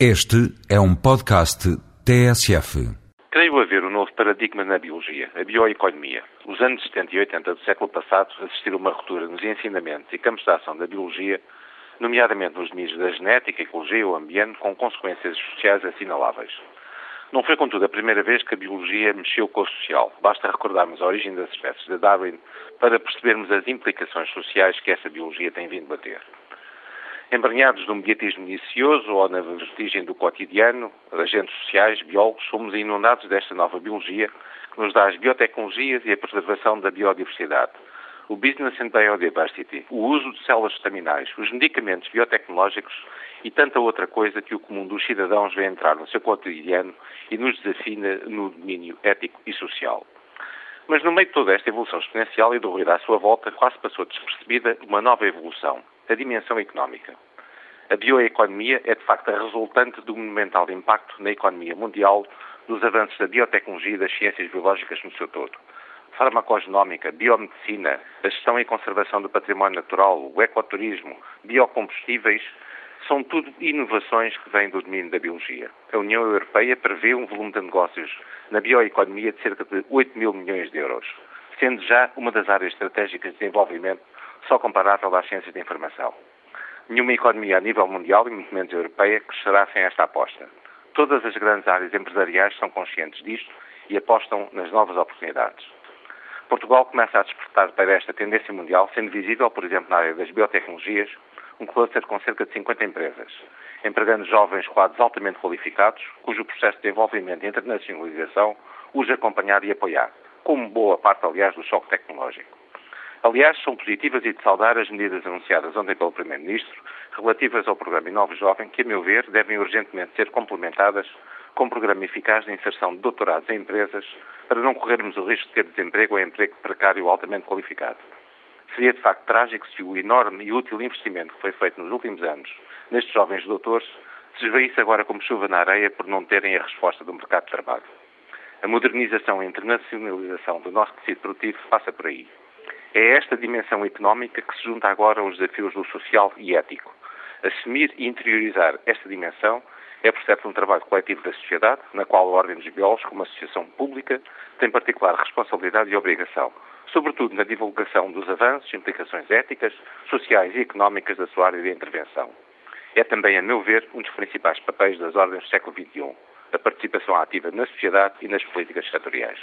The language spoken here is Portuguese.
Este é um podcast TSF. Creio haver um novo paradigma na biologia, a bioeconomia. Os anos 70 e 80 do século passado assistiram uma ruptura nos ensinamentos e campos de ação da biologia, nomeadamente nos domínios da genética, ecologia e o ambiente, com consequências sociais assinaláveis. Não foi, contudo, a primeira vez que a biologia mexeu com o social. Basta recordarmos a origem das espécies de Darwin para percebermos as implicações sociais que essa biologia tem vindo a ter. Embranhados num mediatismo minicioso ou na vertigem do cotidiano, agentes sociais, biólogos, somos inundados desta nova biologia que nos dá as biotecnologias e a preservação da biodiversidade. O Business and Biodiversity, o uso de células estaminais, os medicamentos biotecnológicos e tanta outra coisa que o comum dos cidadãos vê entrar no seu cotidiano e nos desafina no domínio ético e social. Mas no meio de toda esta evolução exponencial e do ruído à sua volta, quase passou despercebida uma nova evolução, a dimensão económica. A bioeconomia é, de facto, a resultante do monumental impacto na economia mundial dos avanços da biotecnologia e das ciências biológicas no seu todo. Farmacogenómica, biomedicina, a gestão e conservação do património natural, o ecoturismo, biocombustíveis, são tudo inovações que vêm do domínio da biologia. A União Europeia prevê um volume de negócios na bioeconomia de cerca de 8 mil milhões de euros, sendo já uma das áreas estratégicas de desenvolvimento só comparável às ciências da informação. Nenhuma economia a nível mundial, e muito menos europeia, crescerá sem esta aposta. Todas as grandes áreas empresariais são conscientes disto e apostam nas novas oportunidades. Portugal começa a despertar para esta tendência mundial, sendo visível, por exemplo, na área das biotecnologias, um cluster com cerca de 50 empresas, empregando jovens quadros altamente qualificados, cujo processo de desenvolvimento e internacionalização os acompanhar e apoiar, como boa parte, aliás, do choque tecnológico. Aliás, são positivas e de saudar as medidas anunciadas ontem pelo Primeiro-Ministro relativas ao programa Inove Jovem, que, a meu ver, devem urgentemente ser complementadas com um programa eficaz de inserção de doutorados em empresas para não corrermos o risco de ter desemprego ou emprego precário altamente qualificado. Seria de facto trágico se o enorme e útil investimento que foi feito nos últimos anos nestes jovens doutores se esvaísse agora como chuva na areia por não terem a resposta do mercado de trabalho. A modernização e internacionalização do nosso tecido produtivo passa por aí. É esta dimensão económica que se junta agora aos desafios do social e ético. Assumir e interiorizar esta dimensão é, por certo, um trabalho coletivo da sociedade, na qual a Ordem dos Biólogos, como associação pública, tem particular responsabilidade e obrigação, sobretudo na divulgação dos avanços, implicações éticas, sociais e económicas da sua área de intervenção. É também, a meu ver, um dos principais papéis das ordens do século XXI, a participação ativa na sociedade e nas políticas setoriais.